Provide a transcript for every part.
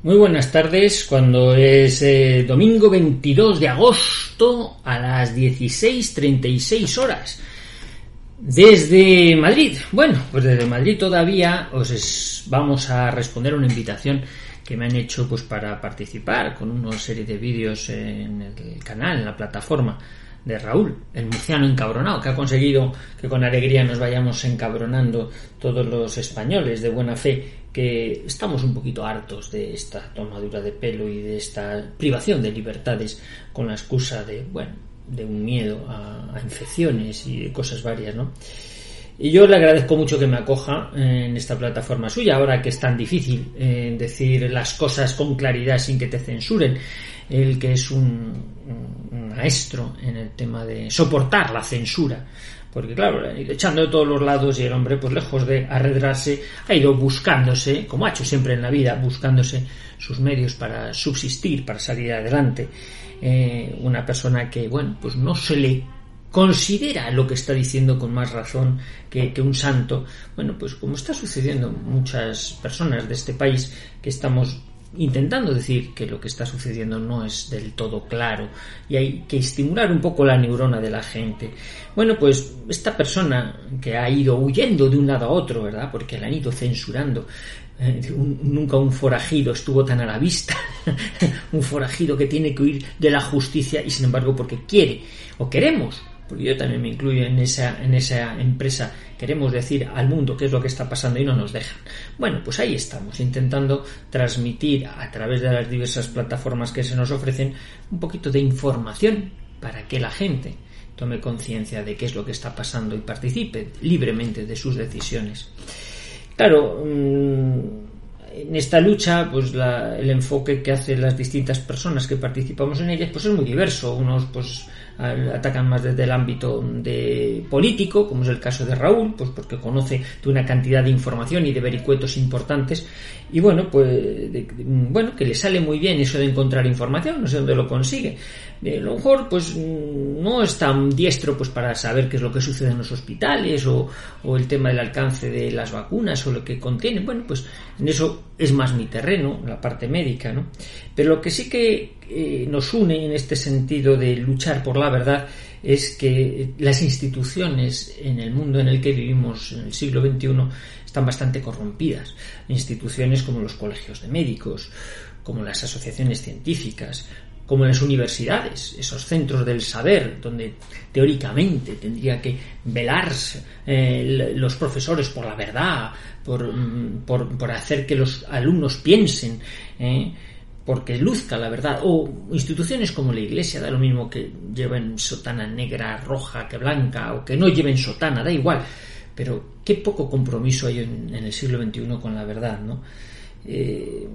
Muy buenas tardes, cuando es eh, domingo 22 de agosto a las 16.36 horas. Desde Madrid, bueno, pues desde Madrid todavía os vamos a responder una invitación que me han hecho pues para participar con una serie de vídeos en el canal, en la plataforma de Raúl, el murciano encabronado, que ha conseguido que con alegría nos vayamos encabronando todos los españoles de buena fe, que estamos un poquito hartos de esta tomadura de pelo y de esta privación de libertades con la excusa de, bueno, de un miedo a, infecciones y de cosas varias, ¿no? Y yo le agradezco mucho que me acoja en esta plataforma suya, ahora que es tan difícil eh, decir las cosas con claridad sin que te censuren él que es un, maestro en el tema de soportar la censura porque claro, echando de todos los lados y el hombre, pues lejos de arredrarse, ha ido buscándose, como ha hecho siempre en la vida, buscándose sus medios para subsistir, para salir adelante. Eh, una persona que, bueno, pues no se le considera lo que está diciendo con más razón que, que, un santo. Bueno, pues como está sucediendo muchas personas de este país que estamos intentando decir que lo que está sucediendo no es del todo claro y hay que estimular un poco la neurona de la gente. Bueno, pues esta persona que ha ido huyendo de un lado a otro, ¿verdad? Porque la han ido censurando. Eh, nunca un forajido estuvo tan a la vista, un forajido que tiene que huir de la justicia y sin embargo porque quiere o queremos porque yo también me incluyo en esa, en esa empresa, queremos decir al mundo qué es lo que está pasando y no nos dejan. Bueno, pues ahí estamos, intentando transmitir a través de las diversas plataformas que se nos ofrecen un poquito de información para que la gente tome conciencia de qué es lo que está pasando y participe libremente de sus decisiones. Claro, mm, en esta lucha, pues el enfoque que hacen las distintas personas que participamos en ella, pues es muy diverso. Unos, pues atacan más desde el ámbito de político, como es el caso de Raúl, pues porque conoce de una cantidad de información y de vericuetos importantes, y bueno, pues bueno, que le sale muy bien eso de encontrar información, no sé dónde lo consigue. A lo mejor pues no es tan diestro pues para saber qué es lo que sucede en los hospitales o, o el tema del alcance de las vacunas o lo que contienen. Bueno, pues en eso es más mi terreno, la parte médica, ¿no? Pero lo que sí que eh, nos une en este sentido de luchar por la verdad es que las instituciones en el mundo en el que vivimos en el siglo XXI están bastante corrompidas. Instituciones como los colegios de médicos, como las asociaciones científicas, como las universidades, esos centros del saber, donde teóricamente tendría que velarse eh, los profesores por la verdad, por, mm, por, hacer que los alumnos piensen, eh, porque luzca la verdad, o instituciones como la iglesia, da lo mismo que lleven sotana negra, roja, que blanca, o que no lleven sotana, da igual, pero qué poco compromiso hay en, el siglo XXI con la verdad, ¿no? Eh,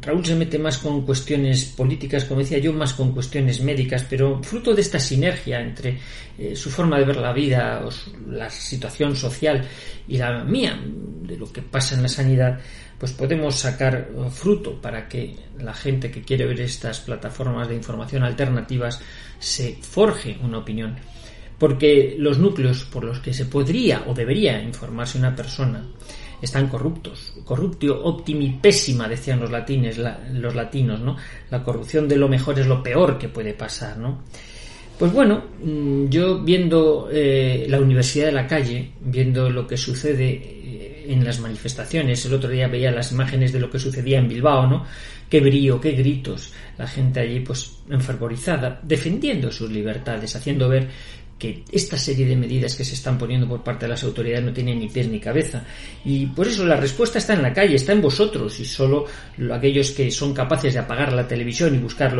Raúl se mete más con cuestiones políticas, como decía yo, más con cuestiones médicas, pero fruto de esta sinergia entre eh, su forma de ver la vida, la situación social y la mía, de lo que pasa en la sanidad, pues podemos sacar eh, fruto para que la gente que quiere ver estas plataformas de información alternativas se forje una opinión. Porque los núcleos por los que se podría o debería informarse una persona están corruptos. Corruptio optimi pésima, decían los latines, los latinos, ¿no? La corrupción de lo mejor es lo peor que puede pasar, ¿no? Pues bueno, mm, yo viendo eh, la Universidad de la Calle, viendo lo que sucede en las manifestaciones, el otro día veía las imágenes de lo que sucedía en Bilbao, ¿no? Qué brío, qué gritos, la gente allí pues enfervorizada, defendiendo sus libertades, haciendo ver que esta serie de medidas que se están poniendo por parte de las autoridades no tienen ni pies ni cabeza. Y por eso la respuesta está en la calle, está en vosotros y solo aquellos que son capaces de apagar la televisión y buscar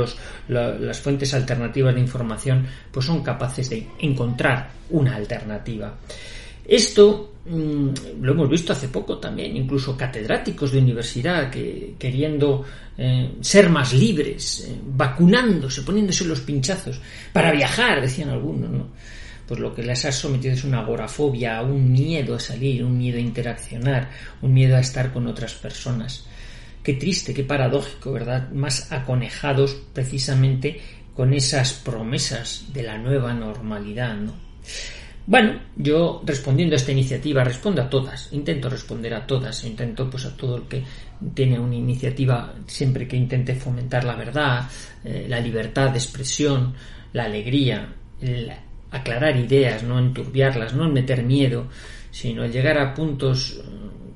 las fuentes alternativas de información, pues son capaces de encontrar una alternativa. Esto mm, lo hemos visto hace poco también, incluso catedráticos de universidad que queriendo eh, ser más libres, eh, vacunándose, poniéndose los pinchazos para viajar, decían algunos, ¿no? Pues lo que les ha sometido es una agorafobia, un miedo a salir, un miedo a interaccionar, un miedo a estar con otras personas. Qué triste, qué paradójico, ¿verdad? Más aconejados precisamente con esas promesas de la nueva normalidad, ¿no? Bueno, yo respondiendo a esta iniciativa respondo a todas, intento responder a todas, intento pues a todo el que tiene una iniciativa siempre que intente fomentar la verdad, eh, la libertad de expresión, la alegría, el aclarar ideas, no enturbiarlas, no meter miedo, sino el llegar a puntos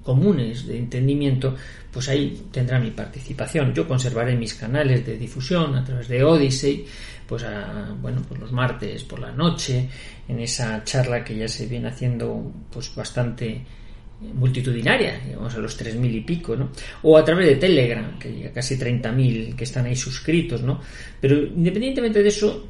comunes de entendimiento, pues ahí tendrá mi participación. Yo conservaré mis canales de difusión a través de Odyssey, pues a, bueno, pues los martes por la noche, en esa charla que ya se viene haciendo pues bastante multitudinaria, digamos a los tres mil y pico, ¿no? O a través de Telegram, que llega casi 30.000 que están ahí suscritos, ¿no? Pero independientemente de eso,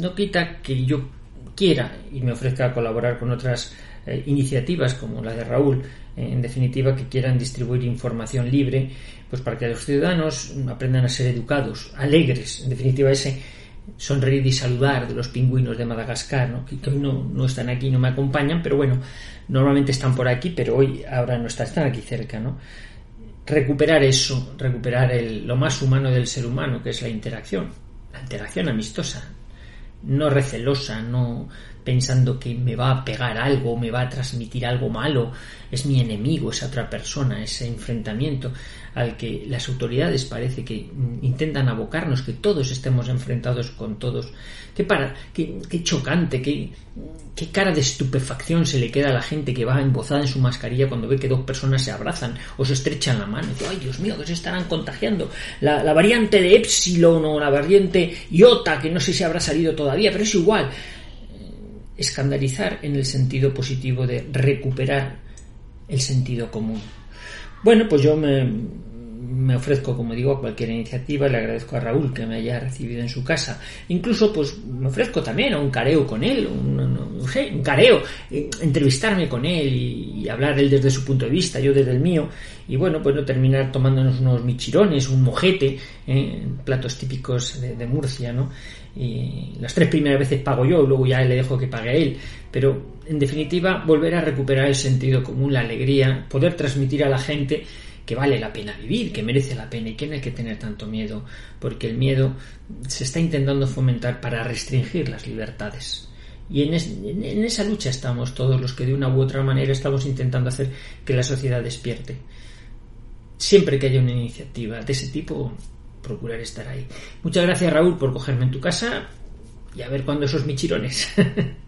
no quita que yo quiera y me ofrezca colaborar con otras eh, iniciativas como la de Raúl, en definitiva, que quieran distribuir información libre, pues para que los ciudadanos aprendan a ser educados, alegres, en definitiva, ese sonreír y saludar de los pingüinos de Madagascar, ¿no? que, hoy no, están aquí, no me acompañan, pero bueno, normalmente están por aquí, pero hoy ahora no están, están aquí cerca, ¿no? Recuperar eso, recuperar el, lo más humano del ser humano, que es la interacción, la interacción amistosa, no recelosa, no pensando que me va a pegar algo, me va a transmitir algo malo, es mi enemigo, esa otra persona, ese enfrentamiento al que las autoridades parece que intentan abocarnos, que todos estemos enfrentados con todos. Qué, para, qué, qué chocante, qué, qué, cara de estupefacción se le queda a la gente que va embozada en su mascarilla cuando ve que dos personas se abrazan o se estrechan la mano. Ay, Dios mío, que se estarán contagiando. La, la variante de Epsilon o la variante Iota, que no sé si habrá salido todavía, pero es igual escandalizar en el sentido positivo de recuperar el sentido común. Bueno, pues yo me, me ofrezco, como digo, a cualquier iniciativa, le agradezco a Raúl que me haya recibido en su casa. Incluso, pues, me ofrezco también a un careo con él, un, no, sé, un careo, eh, entrevistarme con él y, hablar él desde su punto de vista, yo desde el mío, y bueno, pues no terminar tomándonos unos michirones, un mojete, eh, platos típicos de, de, Murcia, ¿no? Y las tres primeras veces pago yo, luego ya le dejo que pague él, pero en definitiva, volver a recuperar el sentido común, la alegría, poder transmitir a la gente que vale la pena vivir, que merece la pena y que no hay que tener tanto miedo, porque el miedo se está intentando fomentar para restringir las libertades. Y en, en, esa lucha estamos todos los que de una u otra manera estamos intentando hacer que la sociedad despierte. Siempre que haya una iniciativa de ese tipo, procurar estar ahí. Muchas gracias Raúl por cogerme en tu casa y a ver cuándo esos michirones.